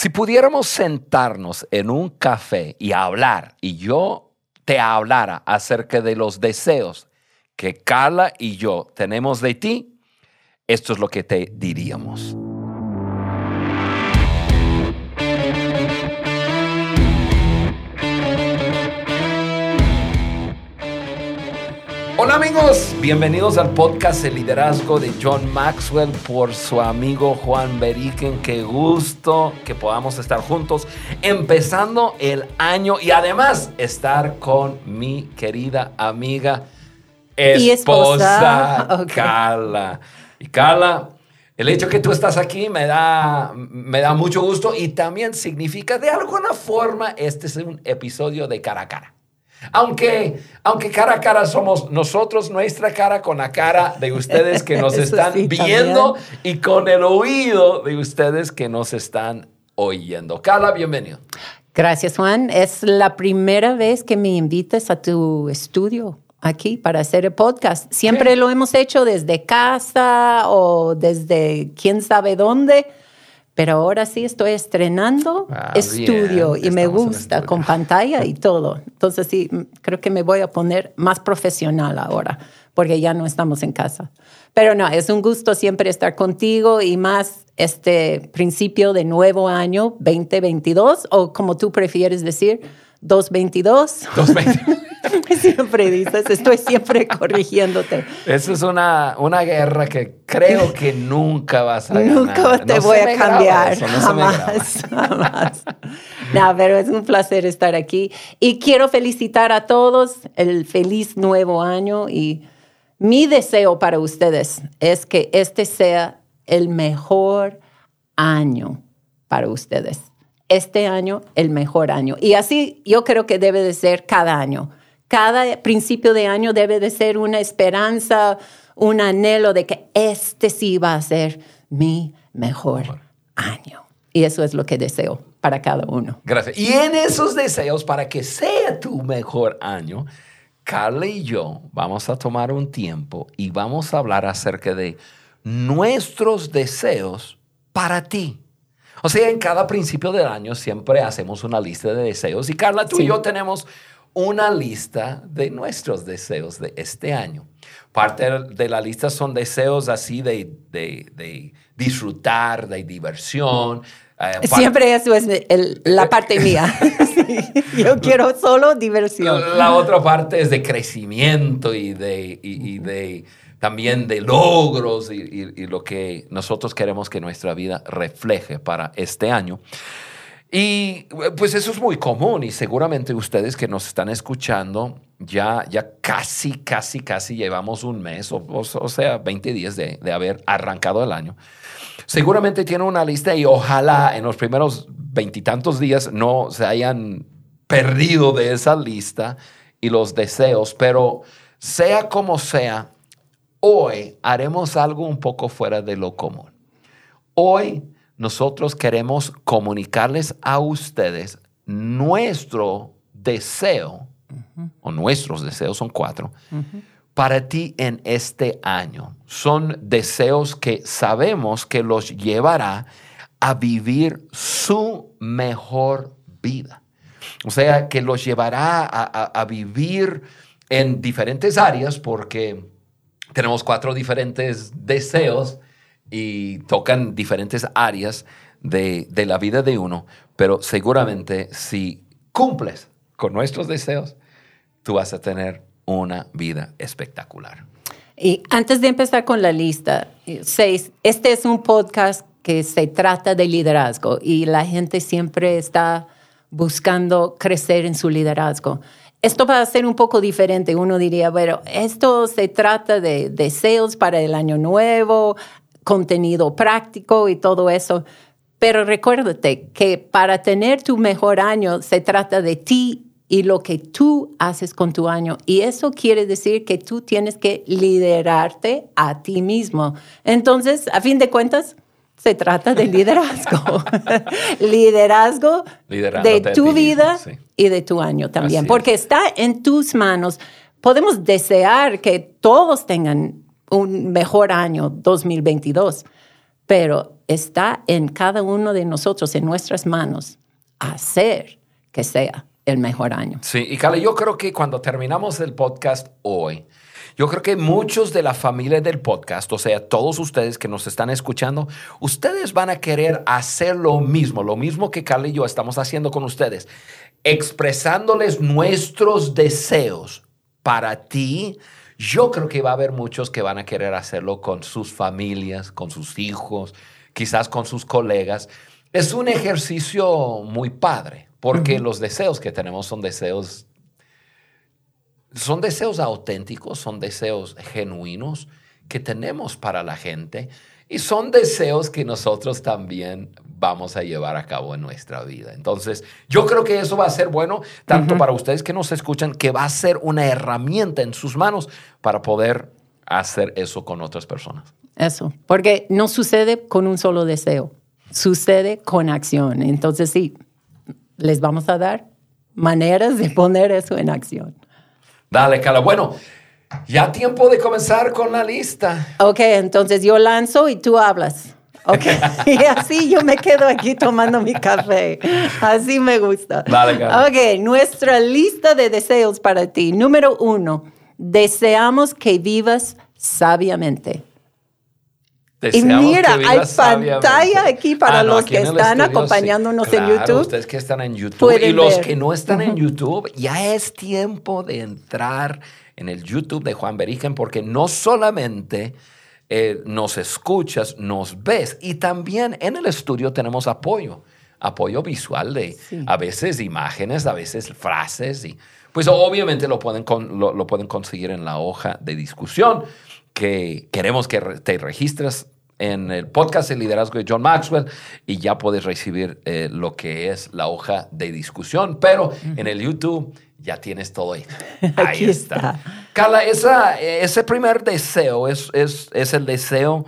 Si pudiéramos sentarnos en un café y hablar, y yo te hablara acerca de los deseos que Carla y yo tenemos de ti, esto es lo que te diríamos. Amigos, bienvenidos al podcast El Liderazgo de John Maxwell por su amigo Juan Beriken. Qué gusto que podamos estar juntos empezando el año y además estar con mi querida amiga esposa, Carla. Y Carla, el hecho que tú estás aquí me da, me da mucho gusto y también significa de alguna forma este es un episodio de cara a cara. Aunque, aunque cara a cara somos nosotros, nuestra cara con la cara de ustedes que nos están viendo y con el oído de ustedes que nos están oyendo. Carla, bienvenido. Gracias, Juan. Es la primera vez que me invitas a tu estudio aquí para hacer el podcast. Siempre lo hemos hecho desde casa o desde quién sabe dónde pero ahora sí estoy estrenando ah, estudio y me gusta con pantalla y todo. Entonces sí, creo que me voy a poner más profesional ahora porque ya no estamos en casa. Pero no, es un gusto siempre estar contigo y más este principio de nuevo año 2022 o como tú prefieres decir, 222. 222. siempre dices, estoy siempre corrigiónde Esa es una, una guerra que creo que nunca vas a ganar. Nunca te voy a cambiar. no jamás, jamás. No, pero es un placer estar aquí. Y quiero felicitar a todos el feliz nuevo año. Y mi deseo para ustedes es que este sea el mejor año para ustedes este año el mejor año. Y así yo creo que debe de ser cada año. Cada principio de año debe de ser una esperanza, un anhelo de que este sí va a ser mi mejor año. Y eso es lo que deseo para cada uno. Gracias. Y en esos deseos, para que sea tu mejor año, Carla y yo vamos a tomar un tiempo y vamos a hablar acerca de nuestros deseos para ti. O sea, en cada principio del año siempre hacemos una lista de deseos y Carla, tú y yo tenemos una lista de nuestros deseos de este año. Parte de la lista son deseos así de, de, disfrutar, de diversión. Eh, siempre eso es la parte mía. yo quiero solo diversión. La, otra parte es de crecimiento y de, y de también de logros y, lo que nosotros queremos que nuestra vida refleje para este año. Y pues eso es muy común y seguramente ustedes que nos están escuchando ya, ya casi, casi, casi llevamos un mes o, o, sea, 20 días de, de, haber arrancado el año. Seguramente tienen una lista y ojalá en los primeros veintitantos días no se hayan perdido de esa lista y los deseos, pero sea como sea, Hoy haremos algo un poco fuera de lo común. Hoy nosotros queremos comunicarles a ustedes nuestro deseo, o nuestros deseos son cuatro, para ti en este año. Son deseos que sabemos que los llevará a vivir su mejor vida. O sea, que los llevará a vivir en diferentes áreas porque tenemos cuatro diferentes deseos y tocan diferentes áreas de, la vida de uno, pero seguramente si cumples con nuestros deseos, tú vas a tener una vida espectacular. Y antes de empezar con la lista, seis, este es un podcast que se trata de liderazgo y la gente siempre está buscando crecer en su liderazgo. Esto va a ser un poco diferente. Uno diría, bueno, esto se trata de deseos para el año nuevo, contenido práctico y todo eso. Pero recuérdate que para tener tu mejor año se trata de ti y lo que tú haces con tu año. Y eso quiere decir que tú tienes que liderarte a ti mismo. Entonces, a fin de cuentas, se trata de liderazgo. liderazgo de tu vida y de tu año también, porque está en tus manos. Podemos desear que todos tengan un mejor año 2022, pero está en cada uno de nosotros, en nuestras manos, hacer que sea el mejor año. Sí, y Carla, yo creo que cuando terminamos el podcast hoy, yo creo que muchos de la familia del podcast, o sea, todos ustedes que nos están escuchando, ustedes van a querer hacer lo mismo, lo mismo que Carla y yo estamos haciendo con ustedes, expresándoles nuestros deseos para ti. Yo creo que va a haber muchos que van a querer hacerlo con sus familias, con sus hijos, quizás con sus colegas. Es un ejercicio muy padre, porque los deseos que tenemos son deseos son deseos auténticos, son deseos genuinos que tenemos para la gente y son deseos que nosotros también vamos a llevar a cabo en nuestra vida. Entonces, yo creo que eso va a ser bueno tanto para ustedes que nos escuchan, que va a ser una herramienta en sus manos para poder hacer eso con otras personas. Eso, porque no sucede con un solo deseo, sucede con acción. Entonces, sí, les vamos a dar maneras de poner eso en acción. Dale, Carla. Bueno, ya tiempo de comenzar con la lista. Ok, entonces yo lanzo y tú hablas. Ok, y así yo me quedo aquí tomando mi café. Así me gusta. Dale. Ok, nuestra lista de deseos para ti. Número uno, deseamos que vivas sabiamente. Y Deseamos mira, que hay pantalla aquí para Ah, no, los aquí que están estudio, acompañándonos sí. en YouTube. Ustedes que están en YouTube y los ver. que no están en YouTube, ya es tiempo de entrar en el YouTube de Juan Beriken porque no solamente eh, nos escuchas, nos ves y también en el estudio tenemos apoyo, apoyo visual de Sí. a veces imágenes, a veces frases y pues obviamente lo pueden, con- lo, lo pueden conseguir en la hoja de discusión que queremos que te registres en el podcast de liderazgo de John Maxwell y ya puedes recibir eh, lo que es la hoja de discusión, pero en el YouTube ya tienes todo ahí. Ahí está. está. Carla, esa- ese primer deseo es, es, es el deseo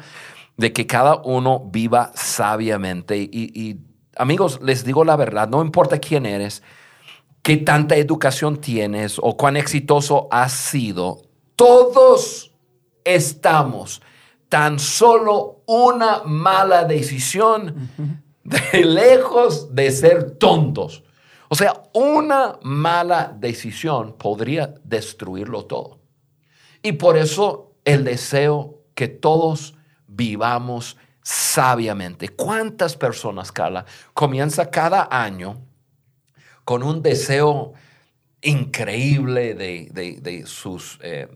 de que cada uno viva sabiamente. Y, y, amigos, les digo la verdad, no importa quién eres, qué tanta educación tienes o cuán exitoso has sido, todos estamos tan solo una mala decisión de lejos de ser tontos. O sea, una mala decisión podría destruirlo todo. Y por eso el deseo que todos vivamos sabiamente. ¿Cuántas personas, Carla, comienza cada año con un deseo increíble de, de- sus, eh,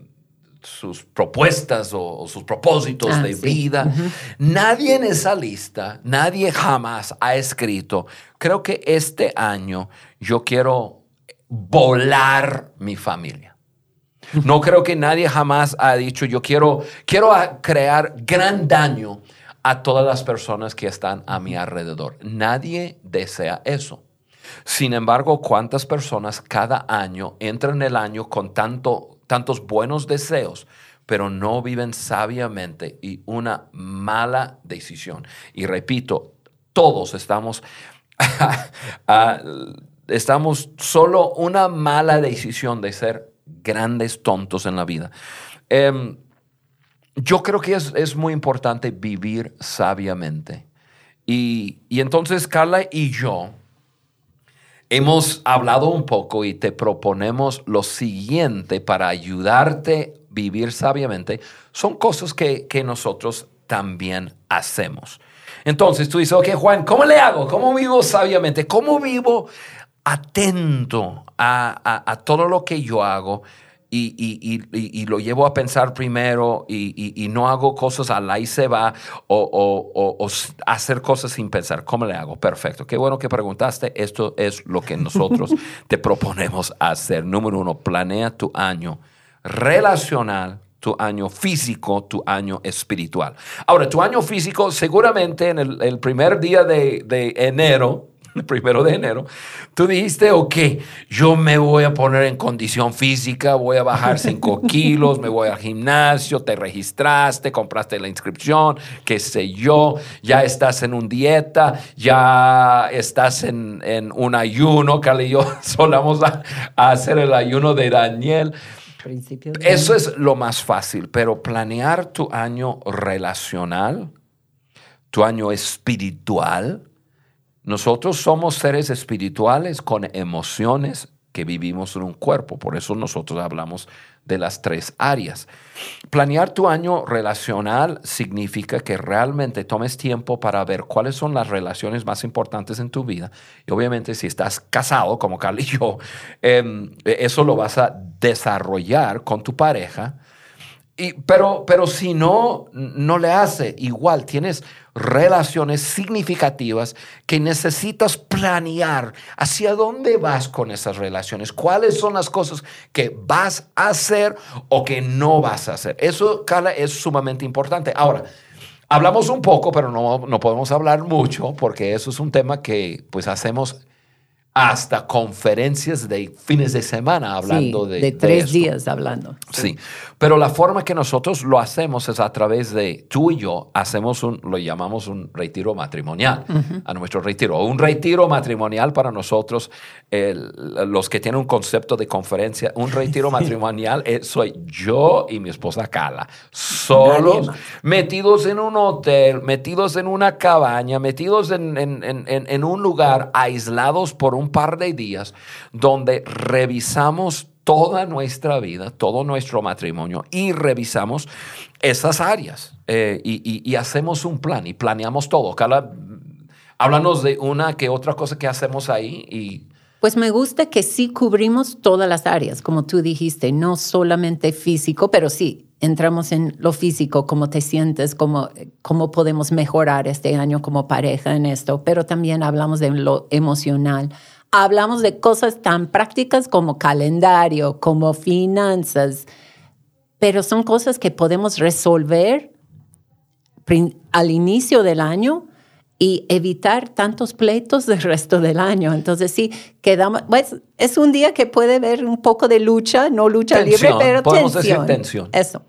sus propuestas o, o sus propósitos Ah, de sí. vida? Nadie en esa lista, nadie jamás ha escrito, creo que este año yo quiero volar mi familia. No creo que nadie jamás ha dicho, yo quiero, quiero crear gran daño a todas las personas que están a mi alrededor. Nadie desea eso. Sin embargo, ¿cuántas personas cada año entran el año con tanto, tantos buenos deseos, pero no viven sabiamente y una mala decisión? Y repito, todos estamos, estamos solo una mala decisión de ser grandes tontos en la vida. Em, yo creo que es, es muy importante vivir sabiamente. Y, y entonces Carla y yo hemos hablado un poco y te proponemos lo siguiente para ayudarte a vivir sabiamente. Son cosas que, que nosotros también hacemos. Entonces tú dices, ok, Juan, ¿cómo le hago? ¿Cómo vivo sabiamente? ¿Cómo vivo atento a, a- a todo lo que yo hago? Y, y- y- y- y lo llevo a pensar primero y, y- y no hago cosas al ahí se va o, o- o- o s- hacer cosas sin pensar. ¿Cómo le hago? Perfecto. Qué bueno que preguntaste. Esto es lo que nosotros te proponemos hacer. Número uno, planea tu año relacional, tu año físico, tu año espiritual. Ahora, tu año físico, seguramente en el, el primer día de, de enero, el primero de enero, tú dijiste, ok, yo me voy a poner en condición física, voy a bajar 5 kilos, me voy al gimnasio, te registraste, compraste la inscripción, qué sé yo, ya estás en un dieta, ya estás en, en un ayuno, Carla y yo solamos a, a hacer el ayuno de Daniel. Principio de Eso es lo más fácil, pero planear tu año relacional, tu año espiritual. Nosotros somos seres espirituales con emociones que vivimos en un cuerpo. Por eso nosotros hablamos de las tres áreas. Planear tu año relacional significa que realmente tomes tiempo para ver cuáles son las relaciones más importantes en tu vida. Y obviamente si estás casado, como Carl y yo, em, eso lo vas a desarrollar con tu pareja pero, pero si no, no le hace igual. Tienes relaciones significativas que necesitas planear hacia dónde vas con esas relaciones, cuáles son las cosas que vas a hacer o que no vas a hacer. Eso, Carla, es sumamente importante. Ahora, hablamos un poco, pero no, no podemos hablar mucho porque eso es un tema que pues hacemos hasta conferencias de fines de semana hablando de, de tres días hablando. Sí. pero la forma que nosotros lo hacemos es a través de tú y yo hacemos un, lo llamamos un retiro matrimonial, a nuestro retiro. Un retiro matrimonial para nosotros, los que tienen un concepto de conferencia, un retiro matrimonial soy yo y mi esposa Carla, solos, metidos en un hotel, metidos en una cabaña, metidos en, en, en, en un lugar, aislados por un par de días donde revisamos toda nuestra vida, todo nuestro matrimonio y revisamos esas áreas eh, y, hacemos un plan y planeamos todo. Carla, háblanos de una que otra cosa que hacemos ahí y... Pues me gusta que sí cubrimos todas las áreas, como tú dijiste, no solamente físico, pero sí, entramos en lo físico, cómo te sientes, cómo, cómo podemos mejorar este año como pareja en esto, pero también hablamos de lo emocional, hablamos de cosas tan prácticas como calendario, como finanzas, pero son cosas que podemos resolver al inicio del año y evitar tantos pleitos del resto del año. Entonces sí, quedamos, pues, es un día que puede haber un poco de lucha, no lucha libre, pero Podemos tensión. Decir tensión. Eso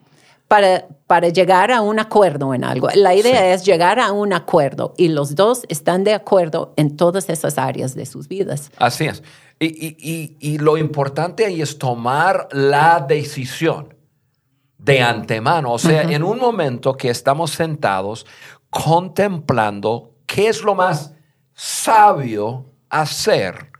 para, para llegar a un acuerdo en algo. La idea es llegar a un acuerdo y los dos están de acuerdo en todas esas áreas de sus vidas. Así es. Y, y, y, lo importante ahí es tomar la decisión de antemano, o sea, en un momento que estamos sentados contemplando qué es lo más sabio hacer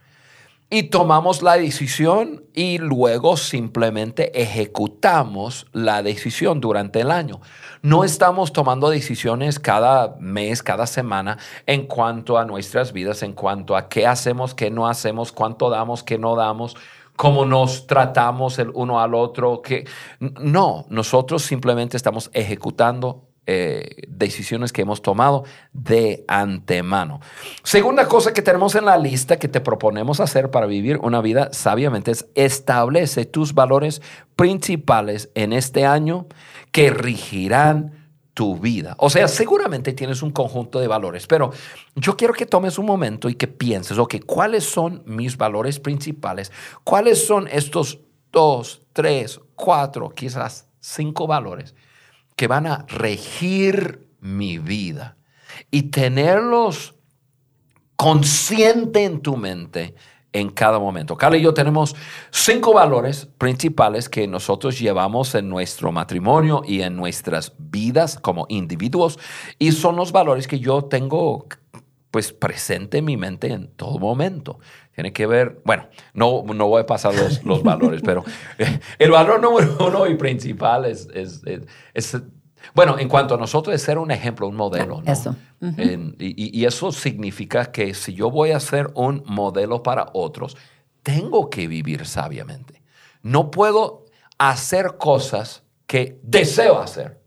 y tomamos la decisión y luego simplemente ejecutamos la decisión durante el año. No estamos tomando decisiones cada mes, cada semana en cuanto a nuestras vidas, en cuanto a qué hacemos, qué no hacemos, cuánto damos, qué no damos cómo nos tratamos el uno al otro, que no, nosotros simplemente estamos ejecutando eh, decisiones que hemos tomado de antemano. Segunda cosa que tenemos en la lista que te proponemos hacer para vivir una vida sabiamente es establece tus valores principales en este año que regirán tu vida. O sea, seguramente tienes un conjunto de valores, pero yo quiero que tomes un momento y que pienses, ok, ¿cuáles son mis valores principales? ¿Cuáles son estos dos, tres, cuatro, quizás cinco valores que van a regir mi vida y tenerlos consciente en tu mente en cada momento. Carla y yo tenemos cinco valores principales que nosotros llevamos en nuestro matrimonio y en nuestras vidas como individuos y son los valores que yo tengo pues presente en mi mente en todo momento. Tiene que ver, bueno, no, no voy a pasar los, los valores, pero eh, el valor número uno y principal es, es, es, bueno, en cuanto a nosotros es ser un ejemplo, un modelo. ¿no? Eso. y, y, eso significa que si yo voy a ser un modelo para otros, tengo que vivir sabiamente. No puedo hacer cosas que deseo hacer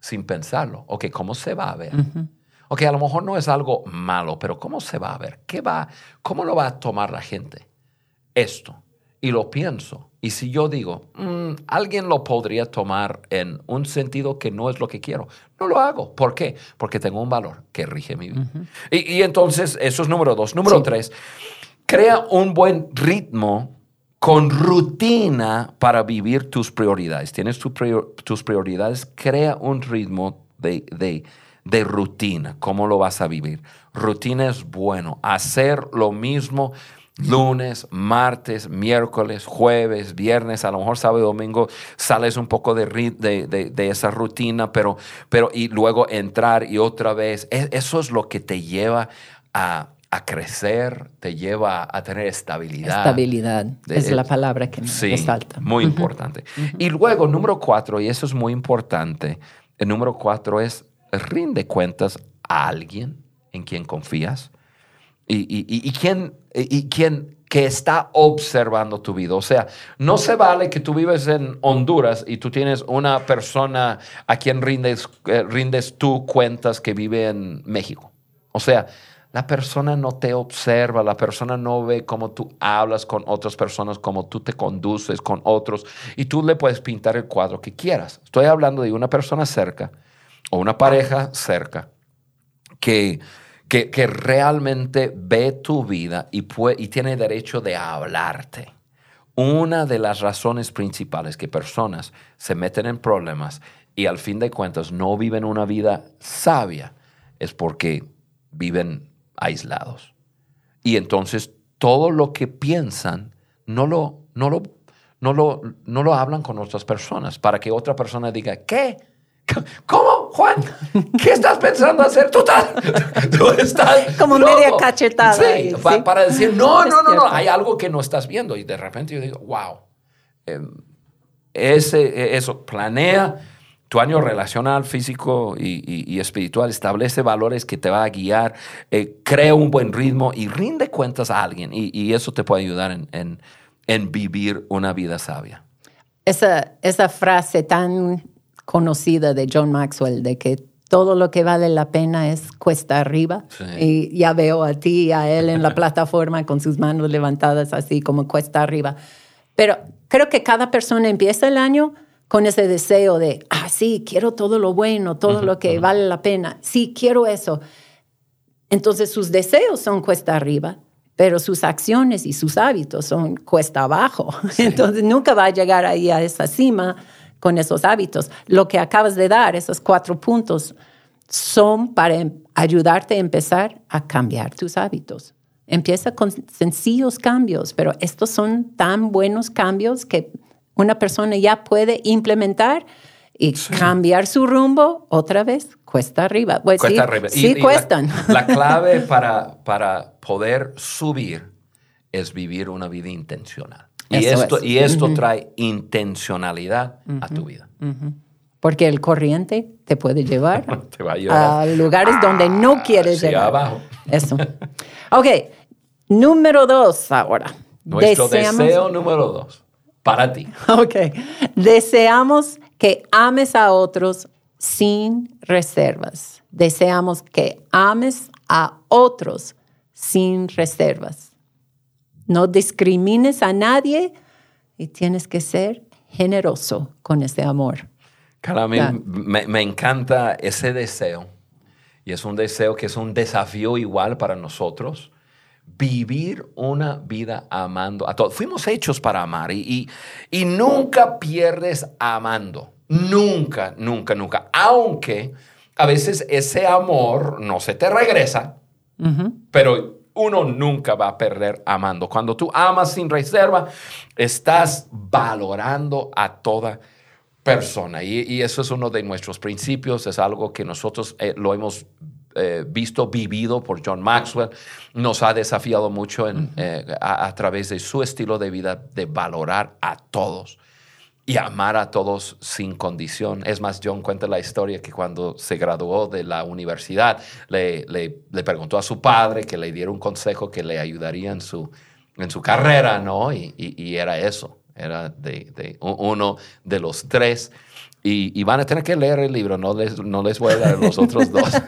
sin pensarlo. Ok, ¿cómo se va a ver? Ok, a lo mejor no es algo malo, pero ¿cómo se va a ver? ¿Qué va, ¿Cómo lo va a tomar la gente? Esto. Y lo pienso. Y si yo digo, mm, alguien lo podría tomar en un sentido que no es lo que quiero, no lo hago. ¿Por qué? Porque tengo un valor que rige mi vida. y, entonces, eso es número dos. Número tres, crea un buen ritmo con rutina para vivir tus prioridades. Tienes tus prioridades, crea un ritmo de, de de rutina, cómo lo vas a vivir. Rutina es bueno, hacer lo mismo Lunes, martes, miércoles, jueves, viernes, a lo mejor sábado y domingo sales un poco de, de, de, esa rutina, pero, pero y luego entrar y otra vez. E, eso es lo que te lleva a, a crecer, te lleva a tener estabilidad. Estabilidad es la palabra que me sí, falta. Muy importante. Y luego, número cuatro, y eso es muy importante, el número cuatro es rinde cuentas a alguien en quien confías y, y, y, quién, y quién que está observando tu vida. O sea, no se vale que tú vives en Honduras y tú tienes una persona a quien rindes, eh, rindes tú cuentas que vive en México. O sea, la persona no te observa, la persona no ve cómo tú hablas con otras personas, cómo tú te conduces con otros, y tú le puedes pintar el cuadro que quieras. Estoy hablando de una persona cerca o una pareja cerca que, que, realmente ve tu vida y, y tiene derecho de hablarte. Una de las razones principales que personas se meten en problemas y al fin de cuentas no viven una vida sabia es porque viven aislados. Y entonces todo lo que piensan no lo, no lo, no lo, no lo hablan con otras personas para que otra persona diga, ¿qué? ¿Cómo, Juan? ¿Qué estás pensando hacer? Tú estás, como media cachetada. Sí, Para, decir, no, no, no, no, hay algo que no estás viendo. Y de repente yo digo, wow, em, ese, eso, planea tu año relacional, físico y, espiritual establece valores que te va a guiar, eh, crea un buen ritmo y rinde cuentas a alguien. Y, eso te puede ayudar en, en, vivir una vida sabia. Esa, esa frase tan conocida de John Maxwell, de que todo lo que vale la pena es cuesta arriba. Y ya veo a ti y a él en la plataforma con sus manos levantadas así como cuesta arriba. Pero creo que cada persona empieza el año con ese deseo de, ah, sí, quiero todo lo bueno, todo lo que vale la pena, sí, quiero eso. Entonces sus deseos son cuesta arriba, pero sus acciones y sus hábitos son cuesta abajo. Entonces nunca va a llegar ahí a esa cima con esos hábitos. Lo que acabas de dar, esos cuatro puntos, son para em, ayudarte a empezar a cambiar tus hábitos. Empieza con sencillos cambios, pero estos son tan buenos cambios que una persona ya puede implementar y cambiar su rumbo otra vez cuesta arriba. Pues cuesta sí, arriba. sí cuestan. La, clave para, para poder subir es vivir una vida intencional. Y esto, y esto trae intencionalidad a tu vida. Porque el corriente te puede llevar, a, lugares donde no ah, quieres llegar. abajo. Eso. Ok, número dos ahora. Nuestro deseo número dos para ti. Ok. Deseamos que ames a otros sin reservas. Deseamos que ames a otros sin reservas. No discrimines a nadie y tienes que ser generoso con ese amor. Cara, me, me encanta ese deseo. Y es un deseo que es un desafío igual para nosotros vivir una vida amando a todos. Fuimos hechos para amar y, y, nunca pierdes amando. Nunca, nunca, nunca. Aunque a veces ese amor no se te regresa, pero uno nunca va a perder amando. Cuando tú amas sin reserva, estás valorando a toda persona. Y, eso es uno de nuestros principios, es algo que nosotros eh, lo hemos eh, visto, vivido por John Maxwell, nos ha desafiado mucho eh, a, través de su estilo de vida de valorar a todos y amar a todos sin condición. Es más, John cuenta la historia que cuando se graduó de la universidad, le, le, preguntó a su padre que le diera un consejo que le ayudaría en su, en su carrera, ¿no? Y, y, era eso, era de, de, uno de los tres. Y, y, van a tener que leer el libro, no les, no les voy a dar los otros dos.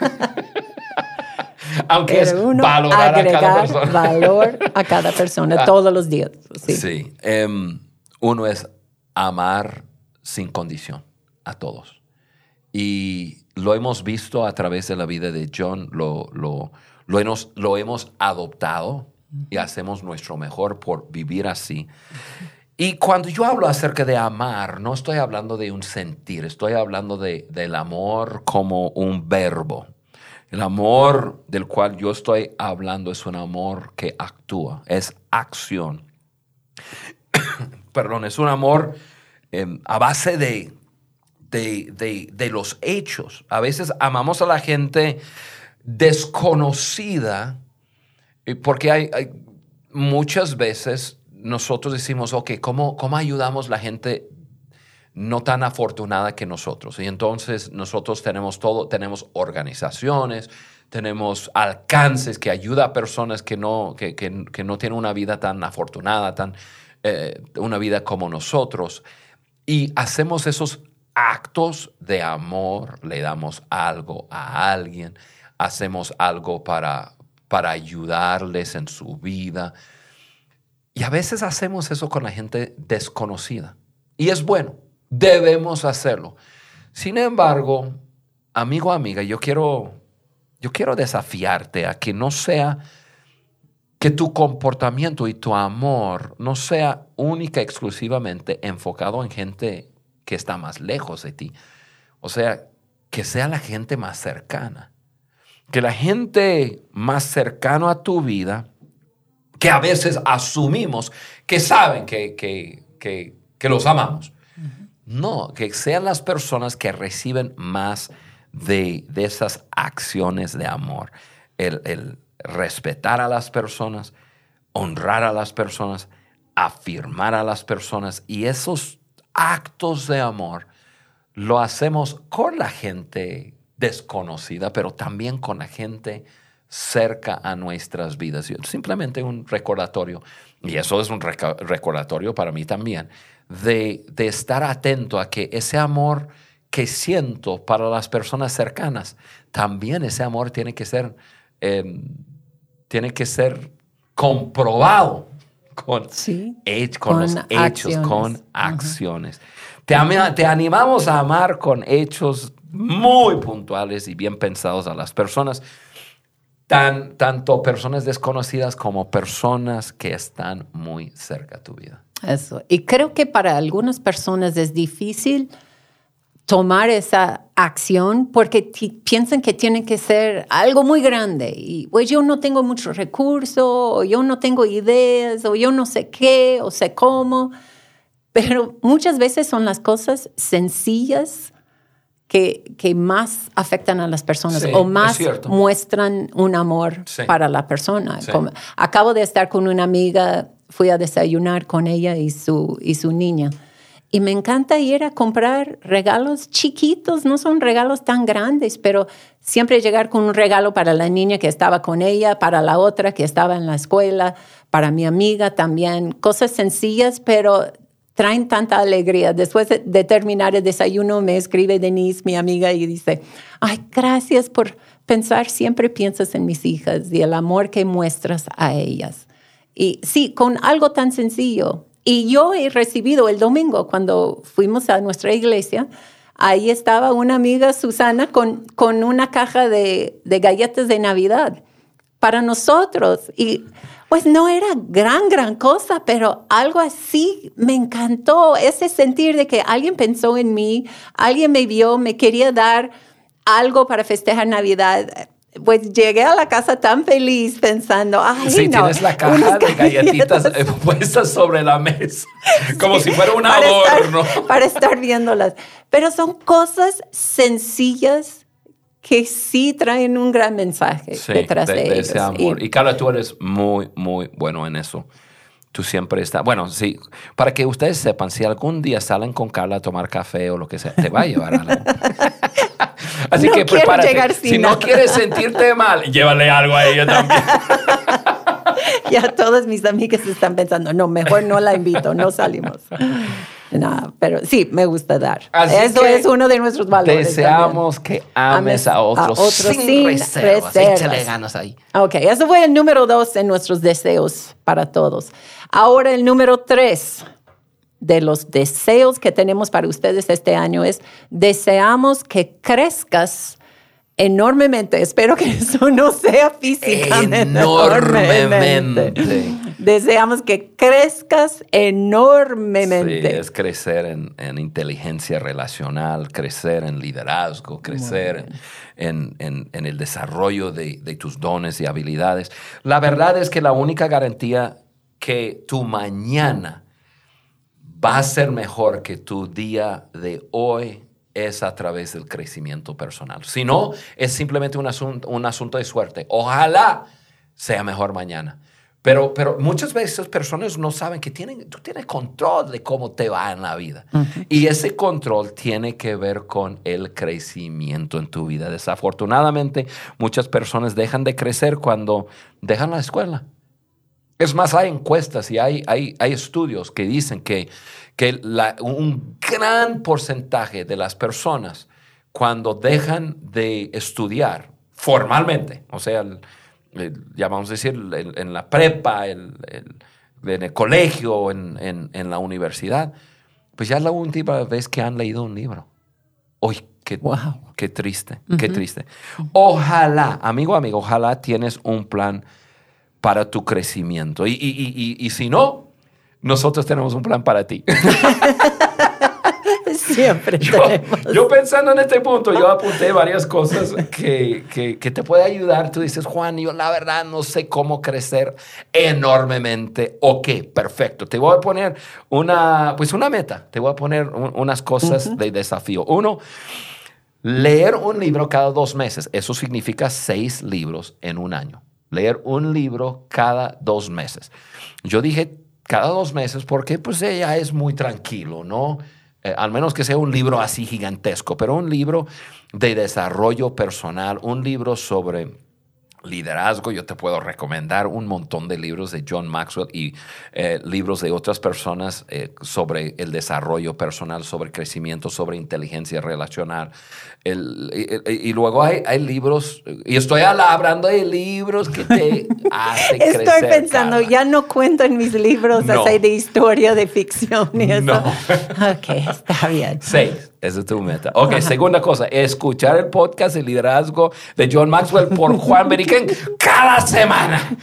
Aunque es valorar a cada persona. valor a cada persona ah. todos los días. Sí. Em, uno es amar sin condición a todos. Y lo hemos visto a través de la vida de John, lo, lo, lo, hemos, lo hemos adoptado y hacemos nuestro mejor por vivir así. Y cuando yo hablo acerca de amar, no estoy hablando de un sentir, estoy hablando de, del amor como un verbo El amor del cual yo estoy hablando es un amor que actúa, es acción. Perdón, es un amor em, a base de, de, los hechos. A veces amamos a la gente desconocida eh, porque hay, muchas veces nosotros decimos, ok, ¿cómo, ¿cómo ayudamos a la gente no tan afortunada que nosotros. Y entonces nosotros tenemos todo, tenemos organizaciones, tenemos alcances que ayuda a personas que no, que, no tienen una vida tan afortunada, tan, eh, una vida como nosotros. Y hacemos esos actos de amor, le damos algo a alguien, hacemos algo para, para ayudarles en su vida. Y a veces hacemos eso con la gente desconocida. Y es bueno, Debemos hacerlo. Sin embargo, amigo, amiga, yo quiero, yo quiero desafiarte a que no sea que tu comportamiento y tu amor no sea única exclusivamente enfocado en gente que está más lejos de ti. O sea, que sea la gente más cercana. Que la gente más cercana a tu vida, que a veces asumimos que saben que, que, que, que los amamos. No, que sean las personas que reciben más de, esas acciones de amor. El, respetar a las personas, honrar a las personas, afirmar a las personas y esos actos de amor lo hacemos con la gente desconocida, pero también con la gente cerca a nuestras vidas. Simplemente un recordatorio, y eso es un recordatorio para mí también, de, estar atento a que ese amor que siento para las personas cercanas, también ese amor tiene que ser, em, tiene que ser comprobado con, con, los hechos, con acciones. te, te, animamos a amar con hechos muy puntuales y bien pensados a las personas, tan, tanto personas desconocidas como personas que están muy cerca de tu vida. Eso. Y creo que para algunas personas es difícil tomar esa acción porque piensan que tiene que ser algo muy grande y pues yo no tengo muchos recursos o yo no tengo ideas o yo no sé qué o sé cómo, pero muchas veces son las cosas sencillas que, que más afectan a las personas o más muestran un amor para la persona. acabo de estar con una amiga fui a desayunar con ella y su, y su niña. Y me encanta ir a comprar regalos chiquitos, no son regalos tan grandes, pero siempre llegar con un regalo para la niña que estaba con ella, para la otra que estaba en la escuela, para mi amiga también. Cosas sencillas, pero traen tanta alegría. Después de, terminar el desayuno, me escribe Denise, mi amiga, y dice, ay, gracias por pensar, siempre piensas en mis hijas y el amor que muestras a ellas. Y sí, con algo tan sencillo. Y yo he recibido el domingo, cuando fuimos a nuestra iglesia, ahí estaba una amiga, Susana, con, con una caja de, de galletas de Navidad para nosotros. Y pues no era gran, gran cosa, pero algo así me encantó, ese sentir de que alguien pensó en mí, alguien me vio, me quería dar algo para festejar Navidad pues llegué a la casa tan feliz pensando, ay, sí, tienes la caja de galletitas eh, puestas sobre la mesa, como si fuera un adorno. para estar viéndolas. Pero son cosas sencillas que sí traen un gran mensaje detrás de, ese amor. Y, y Carla, tú eres muy, muy bueno en eso. Tú siempre estás. Bueno, sí, para que ustedes sepan, si algún día salen con Carla a tomar café o lo que sea, te va a llevar algo. Así que prepárate. Si no quieres sentirte mal, llévale algo a ella también. ya todas mis amigas están pensando, no, mejor no la invito, no salimos. No, pero sí, me gusta dar. Eso es uno de nuestros valores. Deseamos que ames, a, otros sin, sin reservas. Échale ganas ahí. Ok, eso fue el número dos en nuestros deseos para todos. Ahora el número tres de los deseos que tenemos para ustedes este año es, deseamos que crezcas enormemente. Espero que eso no sea físicamente. Enormemente. Deseamos que crezcas enormemente. Sí, es crecer en, inteligencia relacional, crecer en liderazgo, crecer en, el desarrollo de, de tus dones y habilidades. La verdad es que la única garantía que tu mañana va a ser mejor que tu día de hoy es a través del crecimiento personal. Si no, es simplemente un asunto, un asunto de suerte. Ojalá sea mejor mañana. Pero, pero muchas veces personas no saben que tienen, tú tienes control de cómo te va en la vida. Y ese control tiene que ver con el crecimiento en tu vida. Desafortunadamente, muchas personas dejan de crecer cuando dejan la escuela. Es más, hay encuestas y hay, hay, hay estudios que dicen que que un gran porcentaje de las personas cuando dejan de estudiar formalmente, o sea, ya vamos a decir, en, la prepa, en el colegio, en, en, la universidad, pues ya es la última vez que han leído un libro. Uy, qué, qué triste, qué triste. Ojalá, amigo, amigo, ojalá tienes un plan para tu crecimiento. Y, y, y, y si no, nosotros tenemos un plan para ti. Siempre yo. Yo pensando en este punto, yo apunté varias cosas que, que, te puede ayudar. Tú dices, Juan, yo la verdad no sé cómo crecer enormemente. Ok, perfecto. Te voy a poner una, pues una meta. Te voy a poner unas cosas de desafío. Uno, leer un libro cada dos meses. Eso significa seis libros en un año. Leer un libro cada dos meses. Yo dije cada dos meses porque pues ella es muy tranquilo, ¿no? Eh, al menos que sea un libro así gigantesco, pero un libro de desarrollo personal, un libro sobre liderazgo, yo te puedo recomendar un montón de libros de John Maxwell y eh, libros de otras personas eh, sobre el desarrollo personal, sobre crecimiento, sobre inteligencia relacional. y, luego hay, hay, libros, y estoy hablando de libros que te hacen crecer. Estoy pensando, ya no cuento en mis libros así de historia, de ficción y eso. No. ok, está bien. Seis. Esa es tu meta. Ok, segunda cosa, escuchar el podcast de liderazgo de John Maxwell por Juan Beriken cada semana.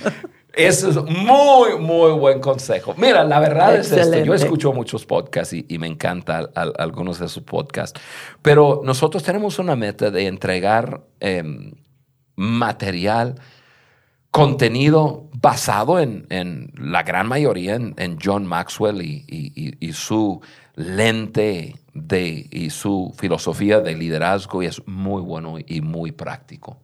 Eso es muy, muy buen consejo. Mira, la verdad es esto. Yo escucho muchos podcasts y, me encantan algunos de sus podcasts, pero nosotros tenemos una meta de entregar em, material, contenido basado en, la gran mayoría en, John Maxwell y su lente de, y su filosofía de liderazgo y es muy bueno y muy práctico.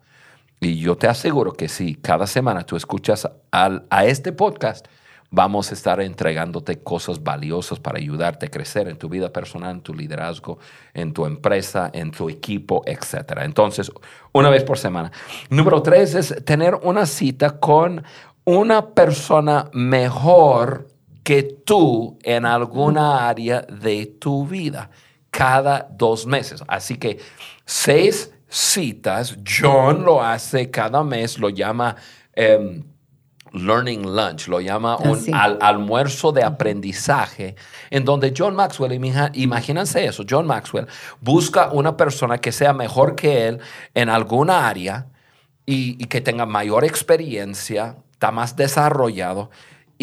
Y yo te aseguro que si cada semana tú escuchas al, a este podcast, vamos a estar entregándote cosas valiosas para ayudarte a crecer en tu vida personal, en tu liderazgo, en tu empresa, en tu equipo, etc. Entonces, una vez por semana. Número tres es tener una cita con una persona mejor que tú en alguna área de tu vida cada dos meses. Así que seis citas, John lo hace cada mes, lo llama em, Learning Lunch, lo llama un almuerzo de aprendizaje, en donde John Maxwell, imagínense eso, John Maxwell busca una persona que sea mejor que él en alguna área y, y que tenga mayor experiencia, está más desarrollado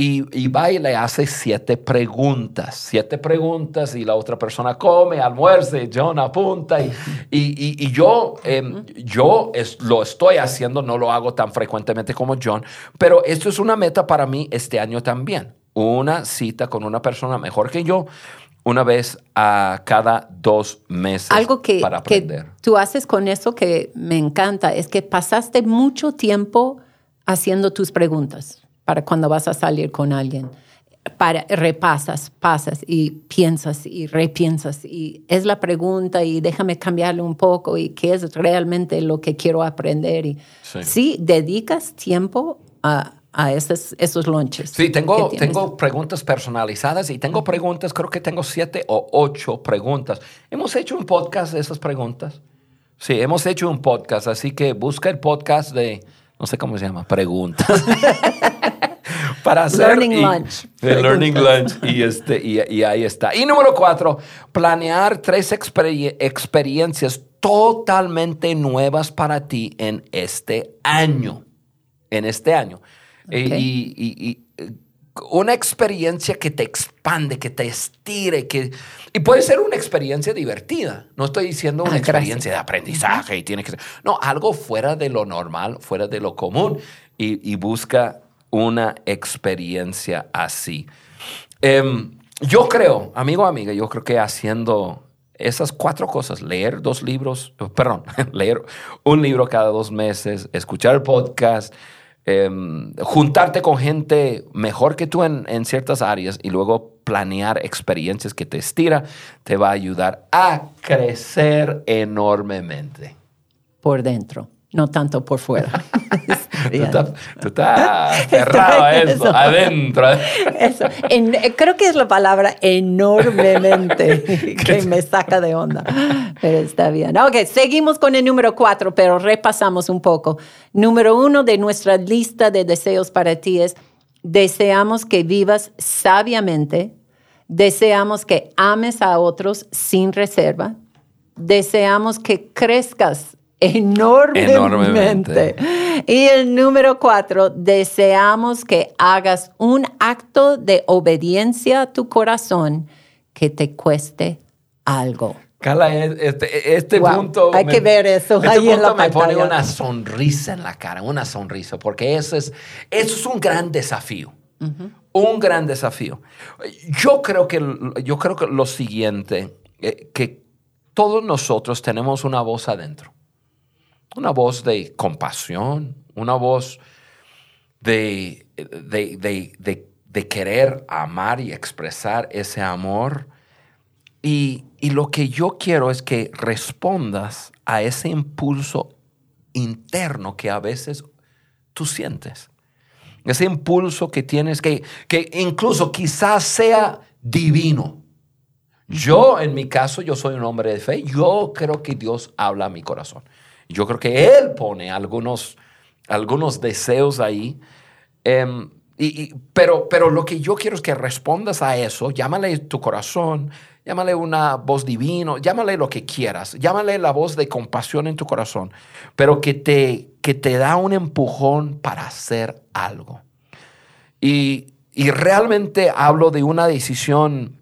y, va y le hace siete preguntas, siete preguntas y la otra persona come, almuerce, John apunta y, y, yo, em, yo lo estoy haciendo, no lo hago tan frecuentemente como John, pero esto es una meta para mí este año también, una cita con una persona mejor que yo una vez a cada dos meses Algo que, para aprender. que tú haces con eso que me encanta es que pasaste mucho tiempo haciendo tus preguntas para cuando vas a salir con alguien. Para, repasas, pasas y piensas y repiensas y es la pregunta y déjame cambiarlo un poco y qué es realmente lo que quiero aprender. Y sí, dedicas tiempo a, a esos, esos lunches. Sí, tengo, tengo preguntas personalizadas y tengo preguntas, creo que tengo siete o ocho preguntas. Hemos hecho un podcast de esas preguntas. Sí, hemos hecho un podcast, así que busca el podcast de, no sé cómo se llama, preguntas. para hacer. Learning Lunch. Learning Lunch. Y, este, y, ahí está. Y número cuatro, planear tres experiencias totalmente nuevas para ti en este año. En este año. Ok. Y, y- y, una experiencia que te expande, que te estire, que... Y puede ser una experiencia divertida. No estoy diciendo una Ah, gracias. experiencia de aprendizaje y tiene que ser... No, algo fuera de lo normal, fuera de lo común. Y, y busca una experiencia así. Em, yo creo, amigo o amiga, yo creo que haciendo esas cuatro cosas, leer dos libros, oh, perdón, leer un libro cada dos meses, escuchar podcast, em, juntarte con gente mejor que tú en, en ciertas áreas y luego planear experiencias que te estira, te va a ayudar a crecer enormemente. Por dentro, no tanto por fuera. Tú estás, tú estás cerrado a eso, eso. adentro. Eso. En- creo que es la palabra enormemente que me saca de onda. Pero está bien. Ok, seguimos con el número cuatro, pero repasamos un poco. Número uno de nuestra lista de deseos para ti es, deseamos que vivas sabiamente, deseamos que ames a otros sin reserva, deseamos que crezcas enormemente. Enormemente. Y el número cuatro, deseamos que hagas un acto de obediencia a tu corazón que te cueste algo. Carla, este, este Wow, punto. hay que ver eso Este ahí en punto la me pone pantalla. una sonrisa en la cara, una sonrisa, porque eso es, eso es un gran desafío. Un gran desafío. Yo creo que, yo creo que lo siguiente, eh, que todos nosotros tenemos una voz adentro. Una voz de compasión, una voz de, de, de- de- querer amar y expresar ese amor. Y, y lo que yo quiero es que respondas a ese impulso interno que a veces tú sientes. Ese impulso que tienes que, que incluso quizás sea divino. Yo, en mi caso, yo soy un hombre de fe. Yo creo que Dios habla a mi corazón. Yo creo que Él pone algunos, algunos deseos ahí. Em, y- pero, pero lo que yo quiero es que respondas a eso. Llámale tu corazón, llámale una voz divino, llámale lo que quieras, llámale la voz de compasión en tu corazón, pero que te, que te da un empujón para hacer algo. Y, y realmente hablo de una decisión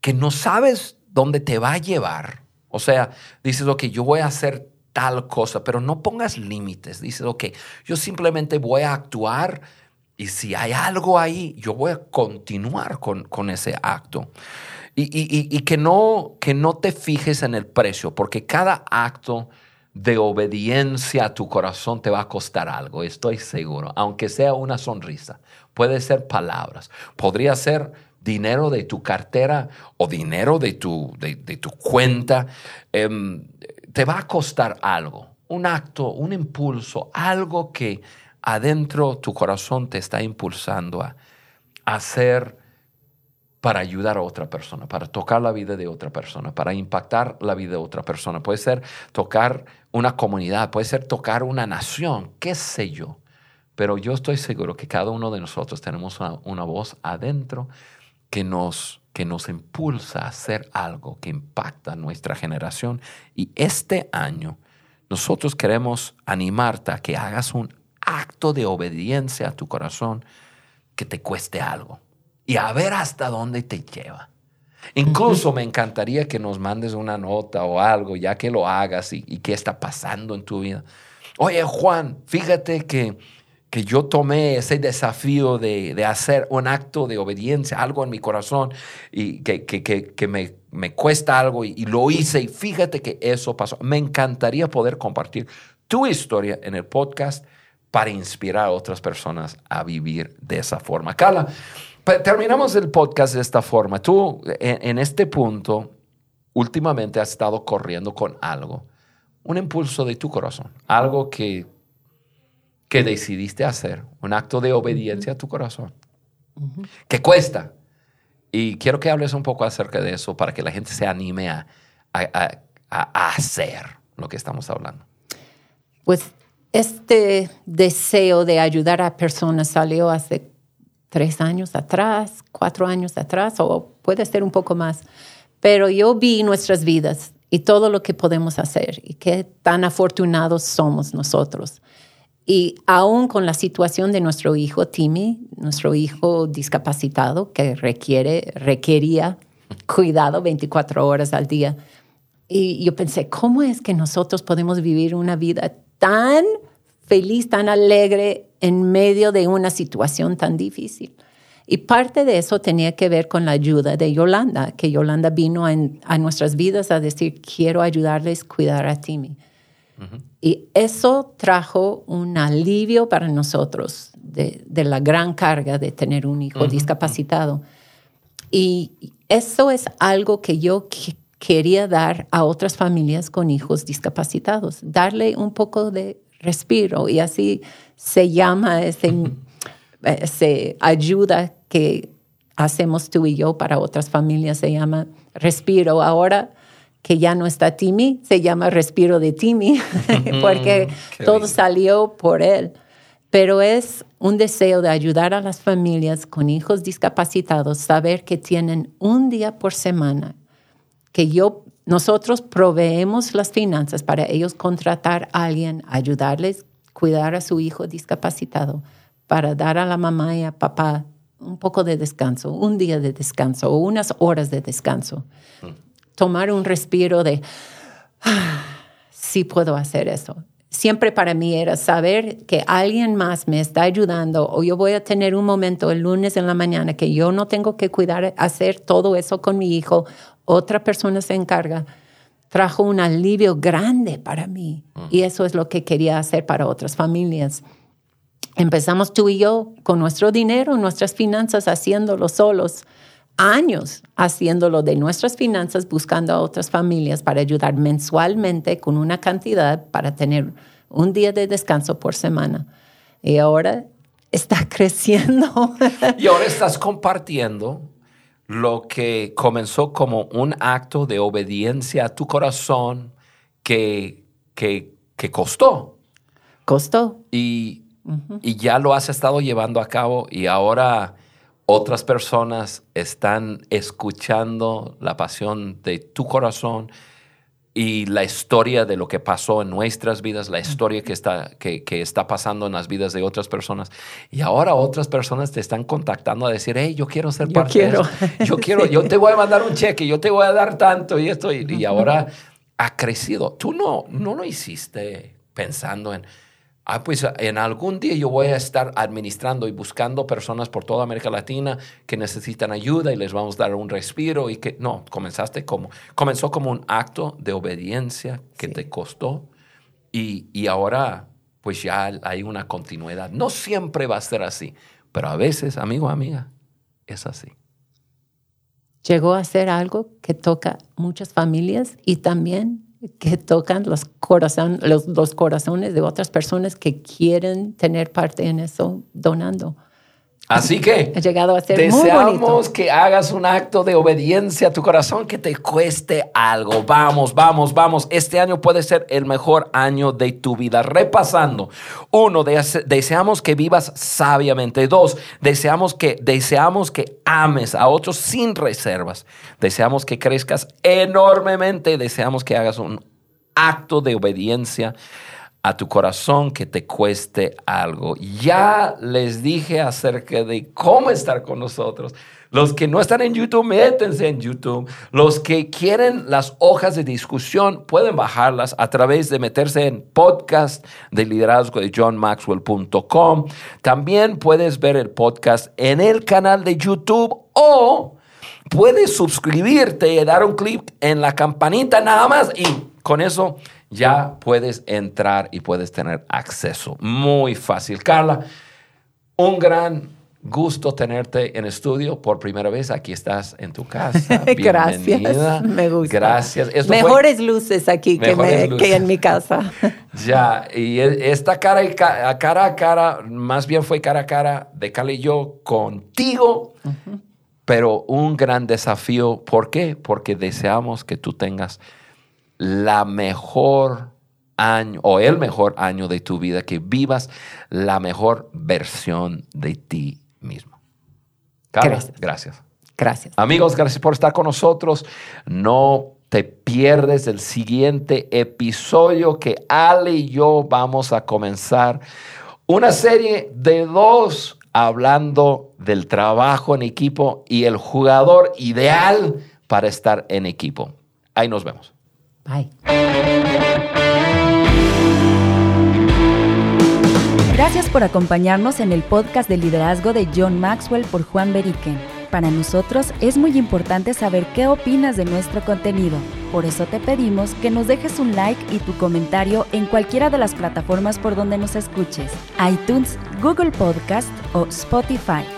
que no sabes dónde te va a llevar. O sea, dices, ok, yo voy a hacer tal cosa, pero no pongas límites. Dices, ok, yo simplemente voy a actuar y si hay algo ahí, yo voy a continuar con, con ese acto. Y, y- y- que, no, que no te fijes en el precio, porque cada acto de obediencia a tu corazón te va a costar algo, estoy seguro, aunque sea una sonrisa. Puede ser palabras, podría ser dinero de tu cartera o dinero de tu, de, tu cuenta. Em, te va a costar algo, un acto, un impulso, algo que adentro tu corazón te está impulsando a hacer para ayudar a otra persona, para tocar la vida de otra persona, para impactar la vida de otra persona. Puede ser tocar una comunidad, puede ser tocar una nación, qué sé yo. Pero yo estoy seguro que cada uno de nosotros tenemos una voz adentro que nos, que nos impulsa a hacer algo que impacta a nuestra generación. Y este año nosotros queremos animarte a que hagas un acto de obediencia a tu corazón que te cueste algo y a ver hasta dónde te lleva. Incluso me encantaría que nos mandes una nota o algo, ya que lo hagas y, y qué está pasando en tu vida. Oye, Juan, fíjate que, que yo tomé ese desafío de, de hacer un acto de obediencia, algo en mi corazón, y que, que, que, me, me cuesta algo y, lo hice, y fíjate que eso pasó. Me encantaría poder compartir tu historia en el podcast para inspirar a otras personas a vivir de esa forma. Carla, terminamos el podcast de esta forma. Tú, en este punto, últimamente has estado corriendo con algo, un impulso de tu corazón, algo que, que decidiste hacer, un acto de obediencia a tu corazón, que cuesta. Y quiero que hables un poco acerca de eso para que la gente se anime a, a- a- a hacer lo que estamos hablando. Pues este deseo de ayudar a personas salió hace tres años atrás, cuatro años atrás, o puede ser un poco más. Pero yo vi nuestras vidas y todo lo que podemos hacer y qué tan afortunados somos nosotros. Y aún con la situación de nuestro hijo Timmy, nuestro hijo discapacitado que requiere, requería cuidado 24 horas al día. Y yo pensé, ¿cómo es que nosotros podemos vivir una vida tan feliz, tan alegre en medio de una situación tan difícil? Y parte de eso tenía que ver con la ayuda de Yolanda, que Yolanda vino a nuestras vidas a decir, quiero ayudarles a cuidar a Timmy. Y eso trajo un alivio para nosotros de, la gran carga de tener un hijo discapacitado. Y eso es algo que yo quería dar a otras familias con hijos discapacitados, darle un poco de respiro. Y así se llama ese, ese ayuda que hacemos tú y yo para otras familias, se llama respiro. Ahora que ya no está Timmy, se llama Respiro de Timmy, porque todo salió por él. Pero es un deseo de ayudar a las familias con hijos discapacitados, saber que tienen un día por semana, que yo, nosotros proveemos las finanzas para ellos contratar a alguien, ayudarles, cuidar a su hijo discapacitado, para dar a la mamá y a papá un poco de descanso, un día de descanso o unas horas de descanso. Tomar un respiro de, ah, sí puedo hacer eso. Siempre para mí era saber que alguien más me está ayudando o yo voy a tener un momento el lunes en la mañana que yo no tengo que cuidar, hacer todo eso con mi hijo, otra persona se encarga. Trajo un alivio grande para mí y eso es lo que quería hacer para otras familias. Empezamos tú y yo con nuestro dinero, nuestras finanzas, haciéndolo solos años haciéndolo de nuestras finanzas, buscando a otras familias para ayudar mensualmente con una cantidad para tener un día de descanso por semana. Y ahora está creciendo. y ahora estás compartiendo lo que comenzó como un acto de obediencia a tu corazón que, que, que costó. Costó. Y, y ya lo has estado llevando a cabo y ahora otras personas están escuchando la pasión de tu corazón y la historia de lo que pasó en nuestras vidas, la historia que está, que, está pasando en las vidas de otras personas. Y ahora otras personas te están contactando a decir, hey, yo quiero ser parte de eso. Yo quiero, yo te voy a mandar un cheque, yo te voy a dar tanto y esto. Y, y ahora ha crecido. Tú no, no lo hiciste pensando en ah, pues en algún día yo voy a estar administrando y buscando personas por toda América Latina que necesitan ayuda y les vamos a dar un respiro y que no, comenzaste como, comenzó como un acto de obediencia que te costó y, y ahora pues ya hay una continuidad. No siempre va a ser así, pero a veces, amigo, amiga, es así. Llegó a ser algo que toca muchas familias y también que tocan los, corazón, los, corazones de otras personas que quieren tener parte en eso donando. Así que ha llegado a ser deseamos que hagas un acto de obediencia a tu corazón que te cueste algo. Vamos, vamos, vamos. Este año puede ser el mejor año de tu vida. Repasando, uno, deseamos que vivas sabiamente. Dos, deseamos que, deseamos que ames a otros sin reservas. Deseamos que crezcas enormemente. Deseamos que hagas un acto de obediencia a tu corazón que te cueste algo. Ya les dije acerca de cómo estar con nosotros. Los que no están en YouTube, métense en YouTube. Los que quieren las hojas de discusión pueden bajarlas a través de meterse en podcast de liderazgo de johnmaxwell.com. También puedes ver el podcast en el canal de YouTube o puedes suscribirte y dar un clic en la campanita nada más y con eso ya puedes entrar y puedes tener acceso. Muy fácil. Carla, un gran gusto tenerte en estudio por primera vez. Aquí estás en tu casa. Gracias. Me gusta. Gracias. Mejores luces aquí que, en mi casa. ya, y e, esta cara, a cara a cara, más bien fue cara a cara de Carla y yo contigo, pero un gran desafío. ¿Por qué? Porque deseamos que tú tengas la mejor año o el mejor año de tu vida, que vivas la mejor versión de ti mismo. gracias. gracias. Gracias. Amigos, gracias por estar con nosotros. No te pierdes el siguiente episodio que Ale y yo vamos a comenzar. Una serie de dos hablando del trabajo en equipo y el jugador ideal para estar en equipo. Ahí nos vemos. Gracias por acompañarnos en el podcast de liderazgo de John Maxwell por Juan Beriken. Para nosotros es muy importante saber qué opinas de nuestro contenido. Por eso te pedimos que nos dejes un like y tu comentario en cualquiera de las plataformas por donde nos escuches, iTunes, Google Podcast o Spotify.